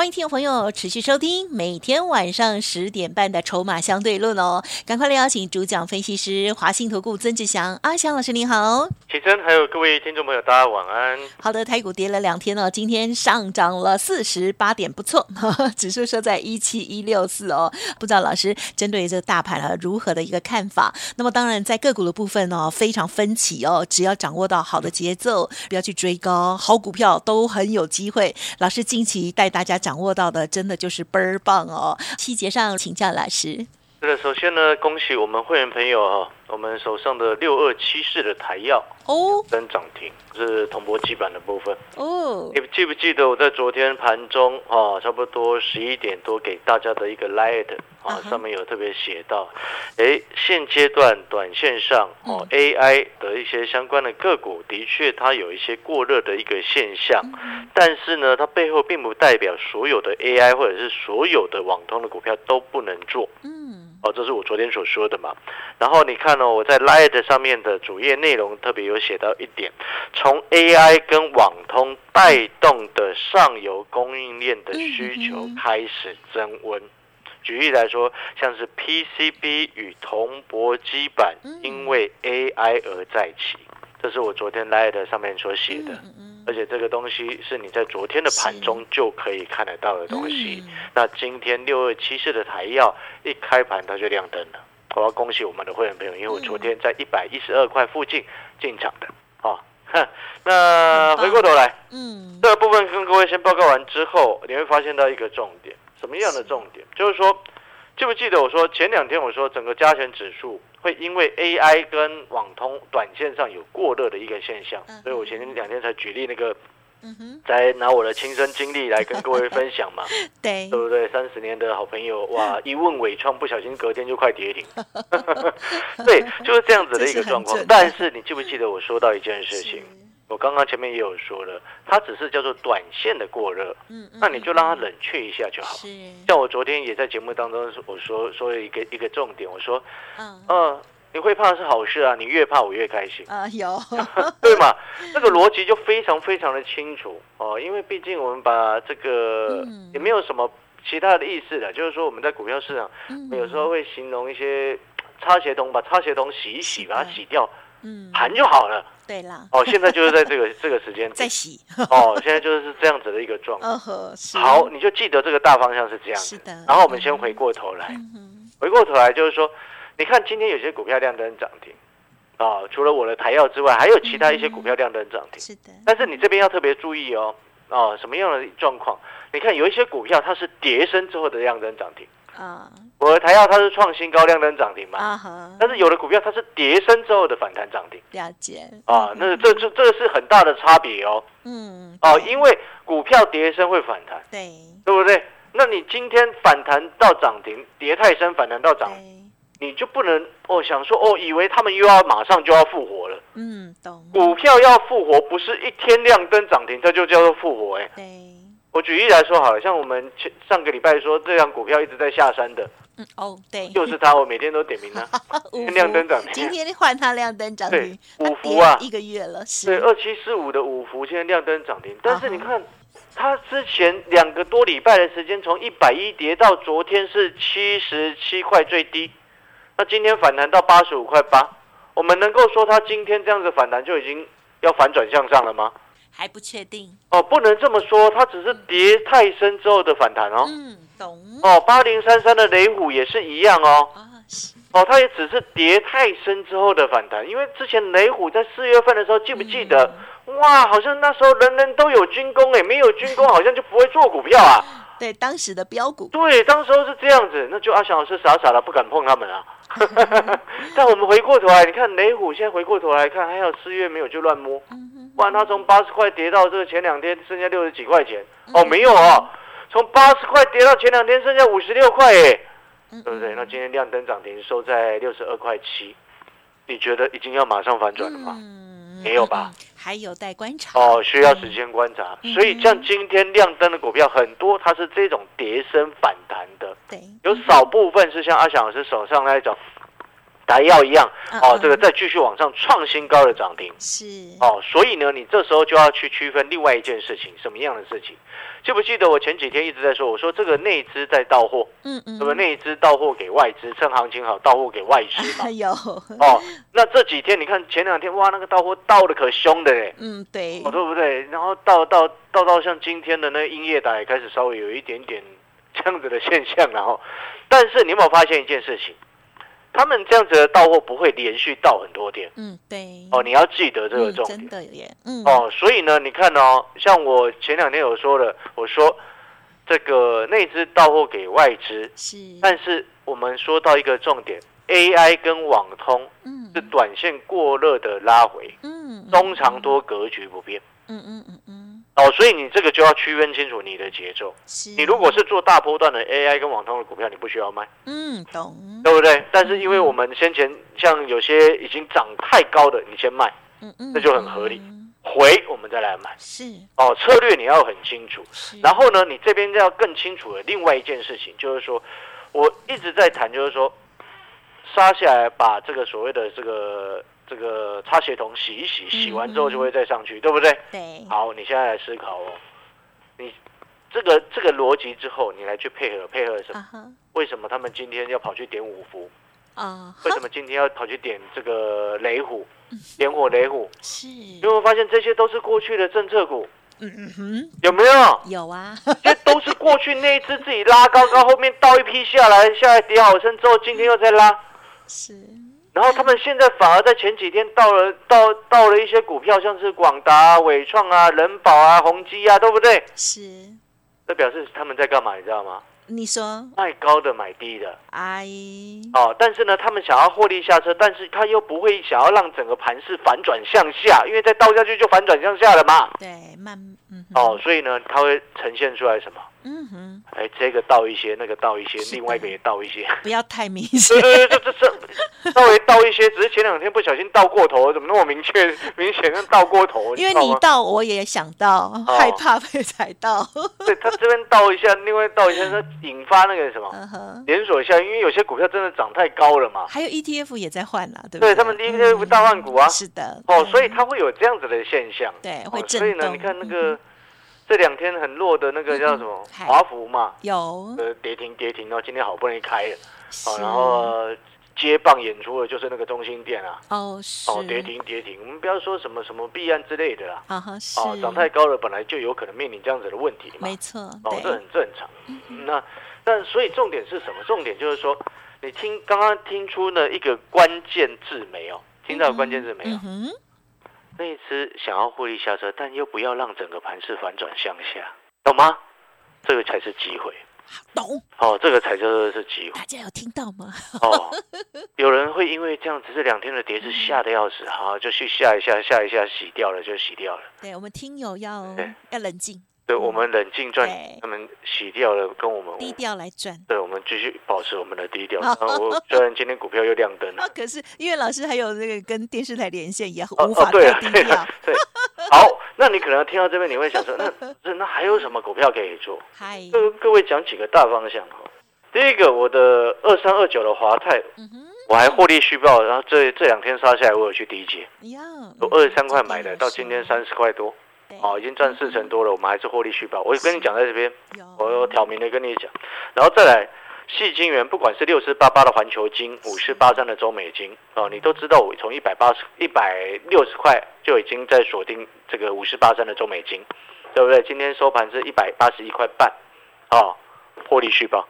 欢迎听众朋友持续收听每天晚上十点半的《筹码相对论》哦，赶快来邀请主讲分析师华信投顾曾志祥阿祥老师，您好。启真，还有各位听众朋友，大家晚安。好的，台股跌了两天哦，今天上涨了四十八点，不错，呵 呵指数收在一七一六四哦。不知道老师针对这个大盘啊如何的一个看法？那么当然在个股的部分哦，非常分歧哦，只要掌握到好的节奏，不要去追高，好股票都很有机会。老师近期带大家掌握到的，真的就是倍儿棒哦。细节上请教老师。是的，首先呢，恭喜我们会员朋友哈，我们手上的六二七四的台药哦，跟涨停是铜箔基板的部分。哦，你记不记得我在昨天盘中啊，差不多十一点多给大家的一个 light 啊，上面有特别写到，哎，现阶段短线上哦，AI 的一些相关的个股的确它有一些过热的一个现象，但是呢，它背后并不代表所有的 AI 或者是所有的网通的股票都不能做。嗯，哦，这是我昨天所说的嘛。然后你看哦，我在 Light 上面的主页内容特别有写到一点，从 AI 跟网通带动的上游供应链的需求开始增温。举例来说，像是 PCB 与铜箔基板因为 AI 而再起，这是我昨天 Light 上面所写的。而且这个东西是你在昨天的盘中就可以看得到的东西。那今天六二七四的台药一开盘它就亮灯了，我要恭喜我们的会员朋友，因为我昨天在一百一十二块附近进场的啊。那回过头来，嗯，这个部分跟各位先报告完之后，你会发现到一个重点，什么样的重点？就是说，记不记得我说前两天我说整个加权指数会因为 AI 跟网通短线上有过热的一个现象，所以我前两天才举例那个。嗯哼，再拿我的亲身经历来跟各位分享嘛，对，对不对？三十年的好朋友，哇，一问尾创，不小心隔天就快跌停，对，就是这样子的一个状况。但是你记不记得我说到一件事情？我刚刚前面也有说了，它只是叫做短线的过热，嗯，那你就让它冷却一下就好。是，像我昨天也在节目当中我说说了一个一个重点，我说，嗯嗯。你会怕是好事啊，你越怕我越开心啊，有 对嘛？这个逻辑就非常非常的清楚哦，因为毕竟我们把这个也没有什么其他的意思的，就是说我们在股票市场有时候会形容一些擦鞋童，把擦鞋童洗一洗，把它洗掉，嗯，盘就好了。对啦，哦，现在就是在这个 这个时间在洗哦，现在就是这样子的一个状况。好，你就记得这个大方向是这样是的。然后我们先回过头来，回过头来就是说。你看今天有些股票亮灯涨停，啊，除了我的台药之外，还有其他一些股票亮灯涨停。是的。但是你这边要特别注意哦，哦，什么样的状况？你看有一些股票它是跌升之后的亮灯涨停。啊。我的台药它是创新高亮灯涨停嘛？但是有的股票它是跌升之后的反弹涨停。了解。啊，那这这这个是很大的差别哦。嗯。哦，因为股票跌升会反弹。对。对不对？那你今天反弹到涨停，跌太深反弹到涨。你就不能哦想说哦，以为他们又要马上就要复活了。嗯，懂。股票要复活，不是一天亮灯涨停，这就叫做复活哎。对。我举例来说好了，像我们前上个礼拜说这样股票一直在下山的。嗯哦，对。就是它，我每天都点名它。亮灯涨停。今天换它亮灯涨停。五福啊，一个月了。是。对，二七四五的五福现在亮灯涨停，但是你看。它之前两个多礼拜的时间，从一百一跌到昨天是七十七块最低，那今天反弹到八十五块八，我们能够说它今天这样子反弹就已经要反转向上了吗？还不确定哦，不能这么说，它只是跌太深之后的反弹哦。嗯，懂。哦，八零三三的雷虎也是一样哦。哦，它也只是跌太深之后的反弹，因为之前雷虎在四月份的时候，记不记得？哇，好像那时候人人都有军工哎，没有军工好像就不会做股票啊。对，当时的标股。对，当时候是这样子，那就阿翔老师傻傻的不敢碰他们啊。但我们回过头来，你看雷虎现在回过头来看，还有四月没有就乱摸，不然它从八十块跌到这个前两天剩下六十几块钱哦，没有哦，从八十块跌到前两天剩下五十六块哎，对不对？那今天亮灯涨停收在六十二块七。你觉得已经要马上反转了吗？嗯没有吧？还有待观察哦，需要时间观察。嗯所以像今天亮灯的股票很多，它是这种跌升反弹的，对，有少部分是像阿翔老师手上那一种达药一样，哦，嗯这个再继续往上创新高的涨停。是哦，所以呢，你这时候就要去区分另外一件事情，什么样的事情？记不记得我前几天一直在说，我说这个内资在到货，嗯嗯，那么内资到货给外资，趁行情好到货给外资嘛。有哦，那这几天你看前两天哇，那个到货到的可凶的嘞，嗯对哦，对不对？然后到到到到像今天的那个英业达也开始稍微有一点点这样子的现象然后。但是你有没有发现一件事情？他们这样子的到货不会连续到很多天嗯对。哦，你要记得这个嗯重点。真的耶嗯。哦，所以呢，你看哦，像我前两天有说了，我说这个内资到货给外资，是。但是我们说到一个重点，AI 跟网通嗯。是短线过热的拉回，嗯。中长多格局不变。嗯嗯嗯嗯哦，所以你这个就要区分清楚你的节奏。是你如果是做大波段的 AI 跟网通的股票，你不需要卖，嗯懂对不对？但是因为我们先前像有些已经涨太高的，你先卖，嗯嗯这就很合理嗯回我们再来买。是哦，策略你要很清楚。是然后呢，你这边要更清楚的另外一件事情，就是说，我一直在谈，就是说，杀下来把这个所谓的这个这个擦鞋桶洗一洗，洗完之后就会再上去，对不对？对好，你现在来思考哦，你这个这个逻辑之后，你来去配合配合什么？为什么他们今天要跑去点五福？啊为什么今天要跑去点这个雷虎？点火雷虎？是你有没有发现这些都是过去的政策股？嗯嗯哼有没有？有啊这都是过去那一只自己拉高高，后面倒一批下来，下来跌好深之后，今天又再拉，是然后他们现在反而在前几天到了到到了一些股票，像是广达、啊、伟创啊、人保啊、宏基啊，对不对？是这表示他们在干嘛？你知道吗？你说卖高的买低的哎哦，但是呢，他们想要获利下车，但是他又不会想要让整个盘势反转向下，因为再倒下去就反转向下了嘛。对慢嗯哦，所以呢，它会呈现出来什么？嗯哼。哎，这个倒一些，那个倒一些另外一个也倒一些。不要太明显。对对对，这这这稍微倒一些，只是前两天不小心倒过头，怎么那么明确明显的倒过头？因为你倒我也想到害怕被踩到。对他这边倒一下，另外倒一下，它引发那个什么嗯连锁效应，因为有些股票真的涨太高了嘛。还有 ETF 也在换啦对不对对？他们 ETF 大换股啊。是的哦，所以它会有这样子的现象。对会哦，所以呢，你看那嗯个这两天很弱的那个叫什么华孚嘛，有。呃，跌停跌停，然后今天好不容易开了，哦，然后呃接棒演出的就是那个中心店啊，哦是。哦，跌停跌停，我们不要说什么什么避案之类的啦，啊哈是。哦，涨太高了，本来就有可能面临这样子的问题嘛。没，错哦，这很正常。那但所以重点是什么？重点就是说，你听刚刚听出了一个关键字没有？听到关键字没有？那一次想要获利下车，但又不要让整个盘势反转向下，懂吗？这个才是机会懂哦，这个才叫做是机会大家有听到吗哦。有人会因为这样子这两天的跌是吓得要死，好就去吓一下吓一下洗掉了就洗掉了。对我们听友要对要冷静对我们冷静赚，他们洗掉了，跟我们低调来赚对，我们继续保持我们的低调。然后我虽然今天股票又亮灯了啊，，可是因为老师还有那个跟电视台连线，也哦无法低调对 好，那你可能听到这边你会想说，那 那那还有什么股票可以做？嗨，跟各位讲几个大方向哈。第一个，我的二三二九的华泰，我还获利续报，然后这这两天杀下来，我有去低解，呀，我二十三块买的，到今天三十块多，对哦，已经赚四成多了，我们还是获利续报。我跟你讲在这边，我有挑明的跟你讲，然后再来。细金元，不管是六四八八的环球金，五四八三的中美金，哦，你都知道，我从一百八十、一百六十块就已经在锁定这个五四八三的中美金，对不对？今天收盘是一百八十一块半，哦，获利续报，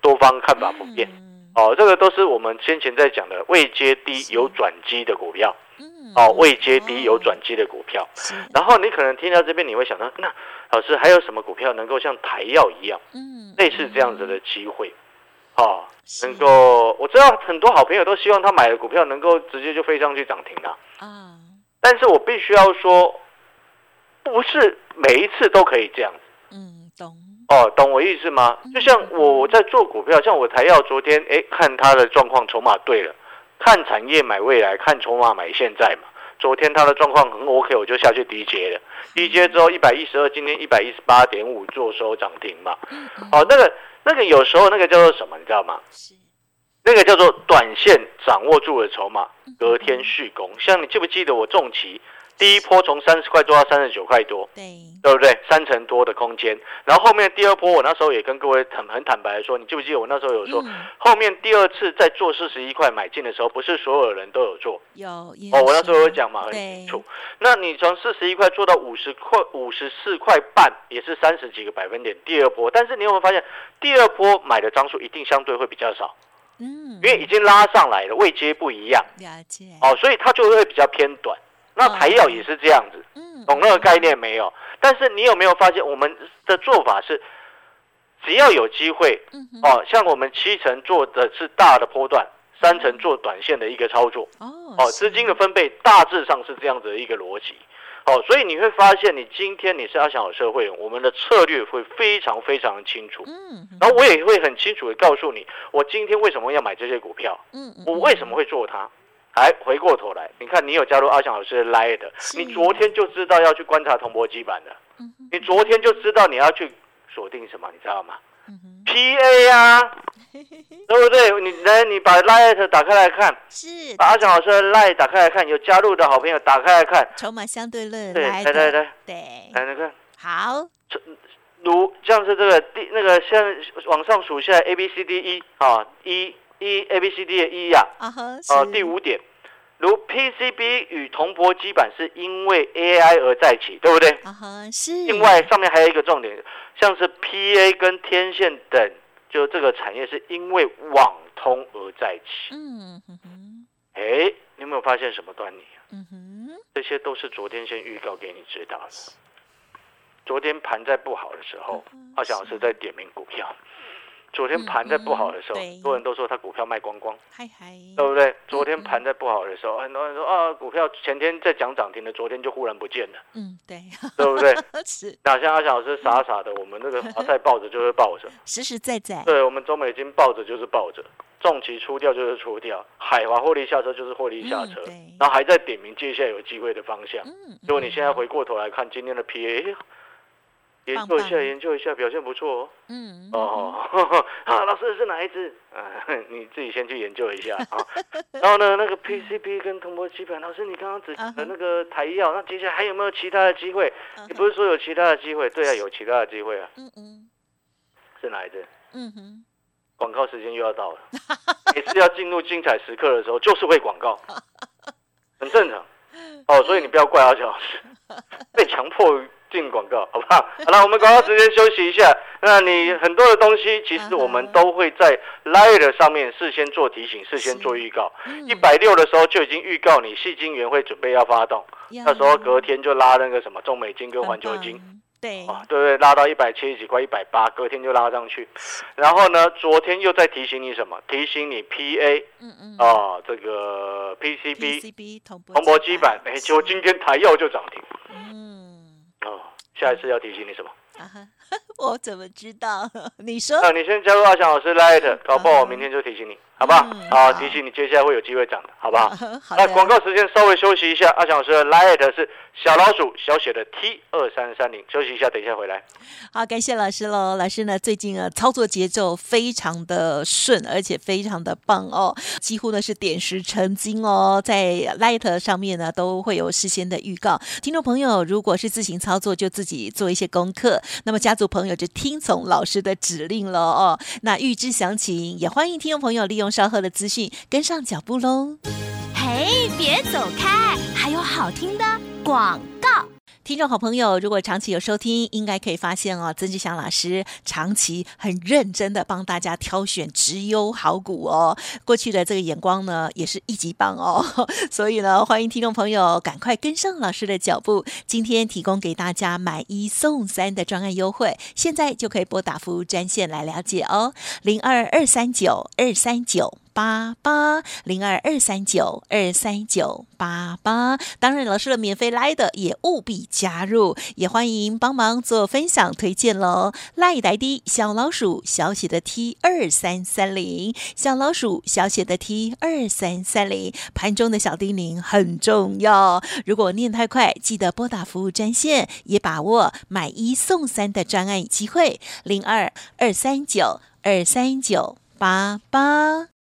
多方看法不变，嗯。哦，这个都是我们先前在讲的未接低有转机的股票，嗯哦，未接低有转机的股票。然后你可能听到这边，你会想到，那老师还有什么股票能够像台药一样，嗯类似这样子的机会？哦，能够我知道很多好朋友都希望他买的股票能够直接就飞上去涨停了，啊，但是我必须要说，不是每一次都可以这样。嗯，懂，哦，懂我意思吗？就像我我在做股票，像我台药昨天哎看他的状况，筹码对了，看产业买未来，看筹码买现在嘛。昨天它的状况很 OK，我就下去低接了，低接之后一百一十二，今天一百一十八点五做收涨停嘛。哦，那个那个有时候那个叫做什么，你知道吗？是那个叫做短线掌握住了筹码，隔天续攻。像你记不记得我重骑第一波从三十块做到三十九块多，对，对不对？三成多的空间。然后后面第二波，我那时候也跟各位很很坦白的说，你记不记得我那时候有说，嗯后面第二次在做四十一块买进的时候，不是所有人都有做有哦。我那时候有讲嘛，很清楚。那你从四十一块做到五十块、五十四块半，也是三十几个百分点。第二波，但是你有没有发现，第二波买的张数一定相对会比较少，嗯，因为已经拉上来了，位阶不一样了解，哦，所以它就会比较偏短。那台药也是这样子。嗯，懂那个概念没有？但是你有没有发现，我们的做法是，只要有机会嗯，哦，像我们七成做的是大的波段，三成做短线的一个操作哦，哦，资金的分配大致上是这样子的一个逻辑哦，所以你会发现，你今天你是阿翔好社会，我们的策略会非常非常的清楚，嗯，然后我也会很清楚的告诉你，我今天为什么要买这些股票，嗯，嗯我为什么会做它。哎，回过头来，你看你有加入阿翔老师的 Line 的，你昨天就知道要去观察铜箔基板的，你昨天就知道你要去锁定什么，你知道吗，？PA 呀、对不对？你来，你把 Line 打开来看，是。把阿翔老师的 Line 打开来看，有加入的好朋友打开来看，筹码相对论对，来来来，来，对，来来看，好，如像是这个第那个现在往上数下来 A B C D E 啊，一一 A B C D 的 E 呀、啊第五点，如 PCB 与铜箔基板是因为 AI 而在一起，对不对？啊哈，是，另外上面还有一个重点，像是 PA 跟天线等，就这个产业是因为网通而在一起。嗯哼哼，哎，你有没有发现什么端倪啊？嗯哼，这些都是昨天先预告给你知道的。昨天盘在不好的时候，阿翔老师在点名股票。昨天盘在不好的时候，很多人都说他股票卖光光。嗨嗨，对不对？昨天盘在不好的时候，很多人说啊，股票前天在讲涨停的，昨天就忽然不见了，嗯，对，对不对？是。哪像阿翔老师傻傻的，我们那个华泰抱着就是抱着，实实在在，对我们中美金抱着就是抱着，重旗出掉就是出掉，海华获利下车就是获利下车嗯，然后还在点名接下来有机会的方向。嗯，结果你现在回过头来看今天的 PA，研究一下，棒研究一下，表现不错哦。嗯，哦，啊，老师是哪一只？啊，你自己先去研究一下啊。然后呢，那个 PCB 跟铜箔基板，老师你刚刚只嗯哼的那个台药，那接下来还有没有其他的机会？嗯你不是说有其他的机会？对啊，有其他的机会啊。嗯嗯是哪一只？嗯哼，广告时间又要到了，每次要进入精彩时刻的时候，就是会广告，很正常。哦，所以你不要怪阿小老师，被强迫进广告，好不好？好了，我们广告时间休息一下。那你很多的东西，其实我们都会在 Light 上面事先做提醒，事先做预告。嗯一百六的时候就已经预告你戏精元会准备要发动，那时候隔天就拉那个什么中美金跟环球金。，对，哦，对不对？拉到一百七十几块，一百八，隔天就拉上去。然后呢，昨天又在提醒你什么？提醒你 PA 嗯嗯，啊、这个 PCB PCB 铜箔铜箔基板，哎，结果今天台药就涨停。嗯，哦，下一次要提醒你什么？我怎么知道？你说那、你先加入阿翔老师 Light，搞不好我明天就提醒你，好不好？嗯好，好提醒你接下来会有机会涨的，好不好？好，那广告时间稍微休息一下，阿翔老师的 Light 是小老鼠小写的 T 二三三零，休息一下，等一下回来。好，感谢老师喽。老师呢，最近啊，操作节奏非常的顺，而且非常的棒哦，几乎呢是点石成金哦，在 Light 上面呢都会有事先的预告。听众朋友，如果是自行操作，就自己做一些功课；那么家族朋友就听从老师的指令了哦。那预知详情，也欢迎听众朋友利用稍后的资讯跟上脚步喽。嘿，别走开，还有好听的广告。听众好朋友，如果长期有收听，应该可以发现哦，曾志祥老师长期很认真的帮大家挑选直优好股哦。过去的这个眼光呢，也是一级棒哦。所以呢，欢迎听众朋友赶快跟上老师的脚步。今天提供给大家买一送三的专案优惠，现在就可以拨打服务专线来了解哦，零二二三九二三九。八八零二二三九二三九八八。当然，老师的免费来的也务必加入，也欢迎帮忙做分享推荐喽。赖呆的小老鼠小写的 T 二三三零，小老鼠小写的 T 二三三零。盘中的小叮咛很重要，如果念太快，记得拨打服务专线，也把握买一送三的专案机会，零二二三九二三九八八。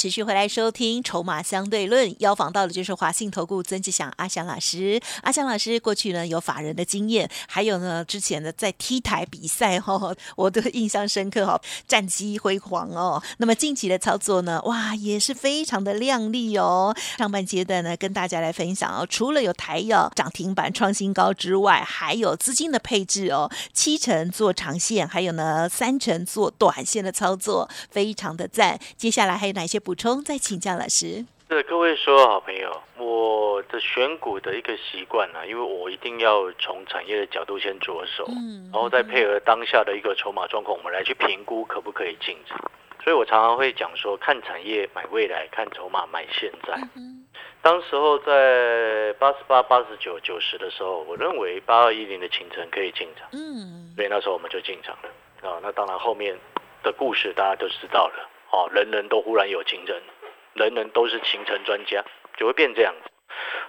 持续回来收听《筹码相对论》，邀访到的就是华信投顾曾志祥阿祥老师。阿祥老师过去呢有法人的经验，还有呢之前呢在 T 台比赛哈，我都印象深刻哈，战绩辉煌哦。那么近期的操作呢，哇也是非常的亮丽哦。上半阶段呢跟大家来分享哦，除了有台药涨停板创新高之外，还有资金的配置哦，七成做长线，还有呢三成做短线的操作，非常的赞。接下来还有哪些？充再请教老师。是各位说，好朋友，我的选股的一个习惯呢，因为我一定要从产业的角度先着手，嗯，然后再配合当下的一个筹码状况，我们来去评估可不可以进场。所以我常常会讲说，看产业买未来，看筹码买现在。嗯当时候在八十八、八十九、九十的时候，我认为八二一零的清晨可以进场，嗯，所以那时候我们就进场了啊。那当然后面的故事大家都知道了。哦，人人都忽然有情人，人人都是情城专家，就会变这样子。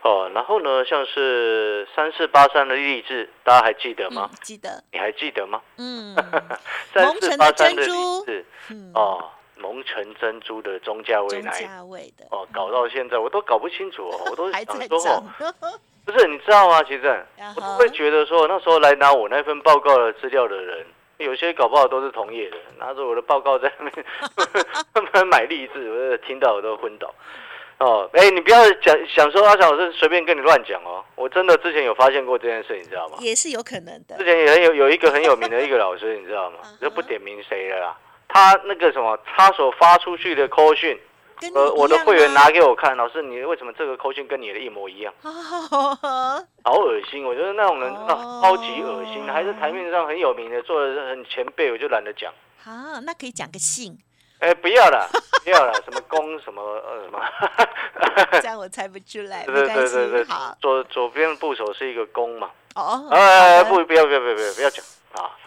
哦，然后呢，像是三四八三的励志，大家还记得吗？记得。你还记得吗？嗯。三四八三的励志，哦，蒙城珍珠的中价位来。哦，搞到现在我都搞不清楚哦，我都 想说哦，不是，你知道吗？其实 我都会觉得说，那时候来拿我那份报告的资料的人。有些搞不好都是同业的，拿着我的报告在那边 买励志，我听到我都昏倒。哦，哎，你不要讲想说阿强老师随便跟你乱讲哦，我真的之前有发现过这件事，你知道吗？也是有可能的。之前也很有有一个很有名的一个老师，你知道吗？就不点名谁了啦。他那个什么，他所发出去的 call 讯。呃，我的会员拿给我看，老师，你为什么这个扣讯跟你的一模一样？好恶心！我觉得那种人啊超级恶心，还是台面上很有名的，做的很前辈，我就懒得讲。啊，那可以讲个姓。哎，不要了，不要了，什么公什么呃什么？这样我猜不出来。对对对对，好。左左边部首是一个公嘛？哦。哎，不，不要，不要，不要，不要讲啊！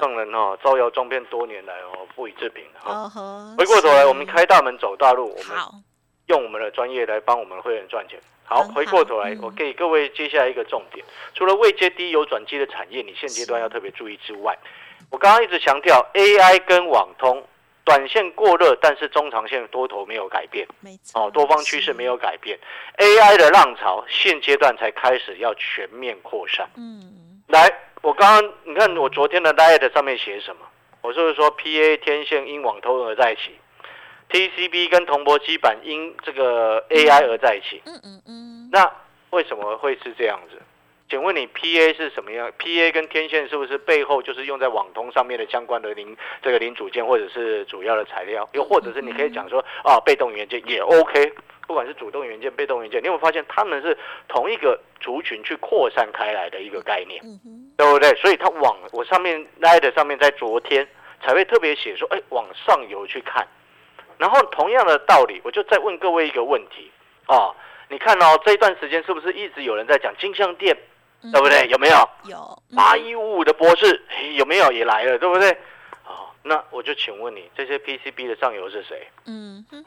众人哦，招摇撞骗多年来哦，不予置评哈。回过头来，我们开大门走大路，我们用我们的专业来帮我们会员赚钱。好，回过头来，我给各位接下来一个重点：除了未接低有转机的产业，你现阶段要特别注意之外，我刚刚一直强调 AI 跟网通，短线过热，但是中长线多头没有改变，哦，多方趋势没有改变，AI 的浪潮现阶段才开始要全面扩散。嗯，来。我刚刚你看我昨天的 light 上面写什么？我就是说 P A 天线因网通而在一起，T C B 跟铜箔基板因这个 A I 而在一起。嗯嗯嗯。那为什么会是这样子？请问你 P A 是什么样？P A 跟天线是不是背后就是用在网通上面的相关的零这个零组件或者是主要的材料？又或者是你可以讲说啊，被动元件也 O K。不管是主动元件、被动元件，你有没有发现他们是同一个族群去扩散开来的一个概念，对不对？所以它往我上面拉的上面，在昨天才会特别写说，哎，往上游去看。然后同样的道理，我就再问各位一个问题哦，你看哦，这一段时间是不是一直有人在讲金像店，对不对？有没有？有。八一五五的博士有没有也来了，对不对？哦，那我就请问你，这些 PCB 的上游是谁？嗯哼。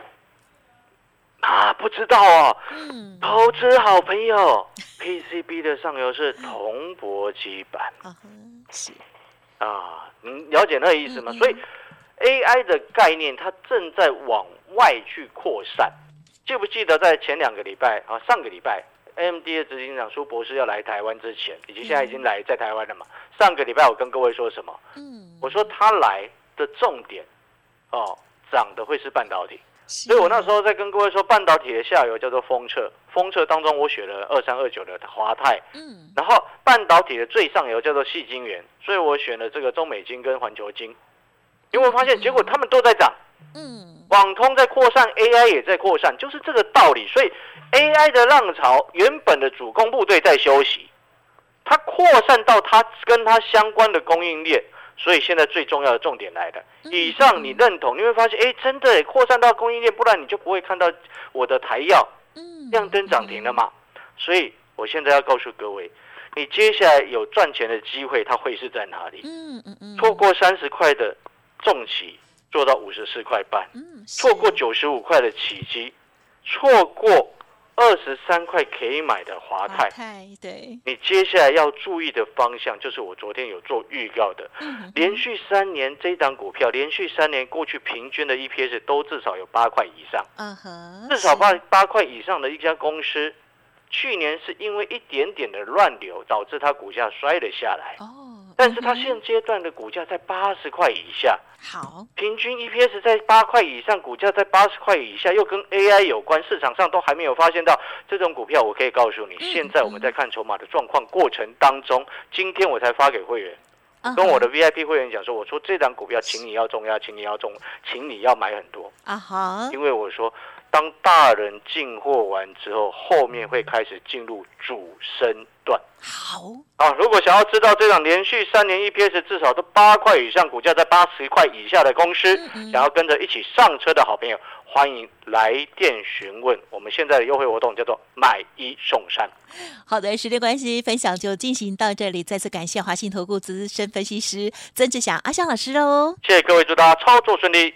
啊，不知道哦。嗯，投资好朋友，PCB 的上游是铜箔基板。啊，你了解那个意思吗？所以 AI 的概念它正在往外去扩散。记不记得在前两个礼拜啊，上个礼拜 AMD 的执行长苏博士要来台湾之前，以及现在已经来在台湾了嘛？上个礼拜我跟各位说什么？嗯，我说他来的重点哦，涨的会是半导体。所所以我那时候在跟各位说，半导体的下游叫做封测，封测当中我选了二三二九的华泰，嗯然后半导体的最上游叫做细晶圆，所以我选了这个中美晶跟环球晶。因为我发现结果他们都在涨，嗯网通在扩散，AI 也在扩散，就是这个道理。所以 AI 的浪潮原本的主攻部队在休息，它扩散到它跟它相关的供应链。所以现在最重要的重点来了，以上你认同，你会发现，哎，真的耶扩散到供应链，不然你就不会看到我的台药嗯亮灯涨停了嘛。所以我现在要告诉各位，你接下来有赚钱的机会，它会是在哪里？嗯嗯嗯，错过三十块的重企，做到五十四块半。嗯错过九十五块的起基，错过二十三块可以买的华泰，对，你接下来要注意的方向就是我昨天有做预告的，嗯连续三年这档股票，连续三年过去平均的 EPS 都至少有八块以上，嗯哼，至少八八块以上的一家公司，去年是因为一点点的乱流导致它股价摔了下来，哦，但是它现阶段的股价在八十块以下。好，平均 EPS 在八块以上，股价在八十块以下，又跟 AI 有关，市场上都还没有发现到这种股票。我可以告诉你，嗯现在我们在看筹码的状况过程当中，今天我才发给会员，嗯跟我的 VIP 会员讲说，我说这档股票，请你要重压，请你要重，请你要买很多，啊哈，因为我说，当大人进货完之后，后面会开始进入主升段。好，啊，如果想要知道这档连续三年 EPS 至少都八块以上，股价在八十块以下的公司，嗯嗯想要跟着一起上车的好朋友，欢迎来电询问。我们现在的优惠活动叫做买一送三。好的，时间关系，分享就进行到这里。再次感谢华信投顾资深分析师曾志祥阿香老师哦。谢谢各位，祝大家操作顺利。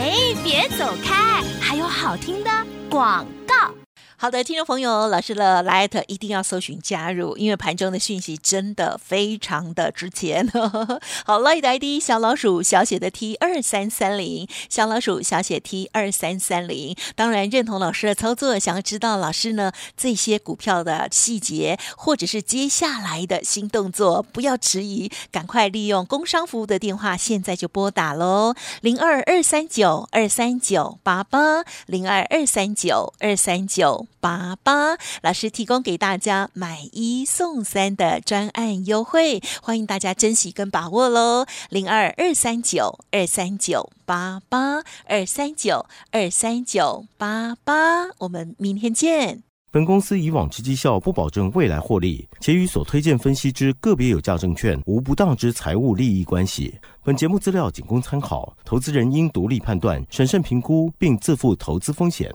哎，别走开，还有好听的广告。好的，听众朋友，老师的 Light 一定要搜寻加入，因为盘中的讯息真的非常的值钱。好，Light 的 ID 小老鼠小写的 T 二三三零，小老鼠小写 T 二三三零。当然认同老师的操作，想要知道老师呢这些股票的细节，或者是接下来的新动作，不要迟疑，赶快利用工商服务的电话，现在就拨打喽，零二二三九二三九八八，零二二三九二三九。八八，老师提供给大家买一送三的专案优惠，欢迎大家珍惜跟把握喽！零二二三九二三九八八二三九二三九八八，我们明天见。本公司以往之绩效不保证未来获利，且与所推荐分析之个别有价证券无不当之财务利益关系。本节目资料仅供参考，投资人应独立判断、审慎评估，并自负投资风险。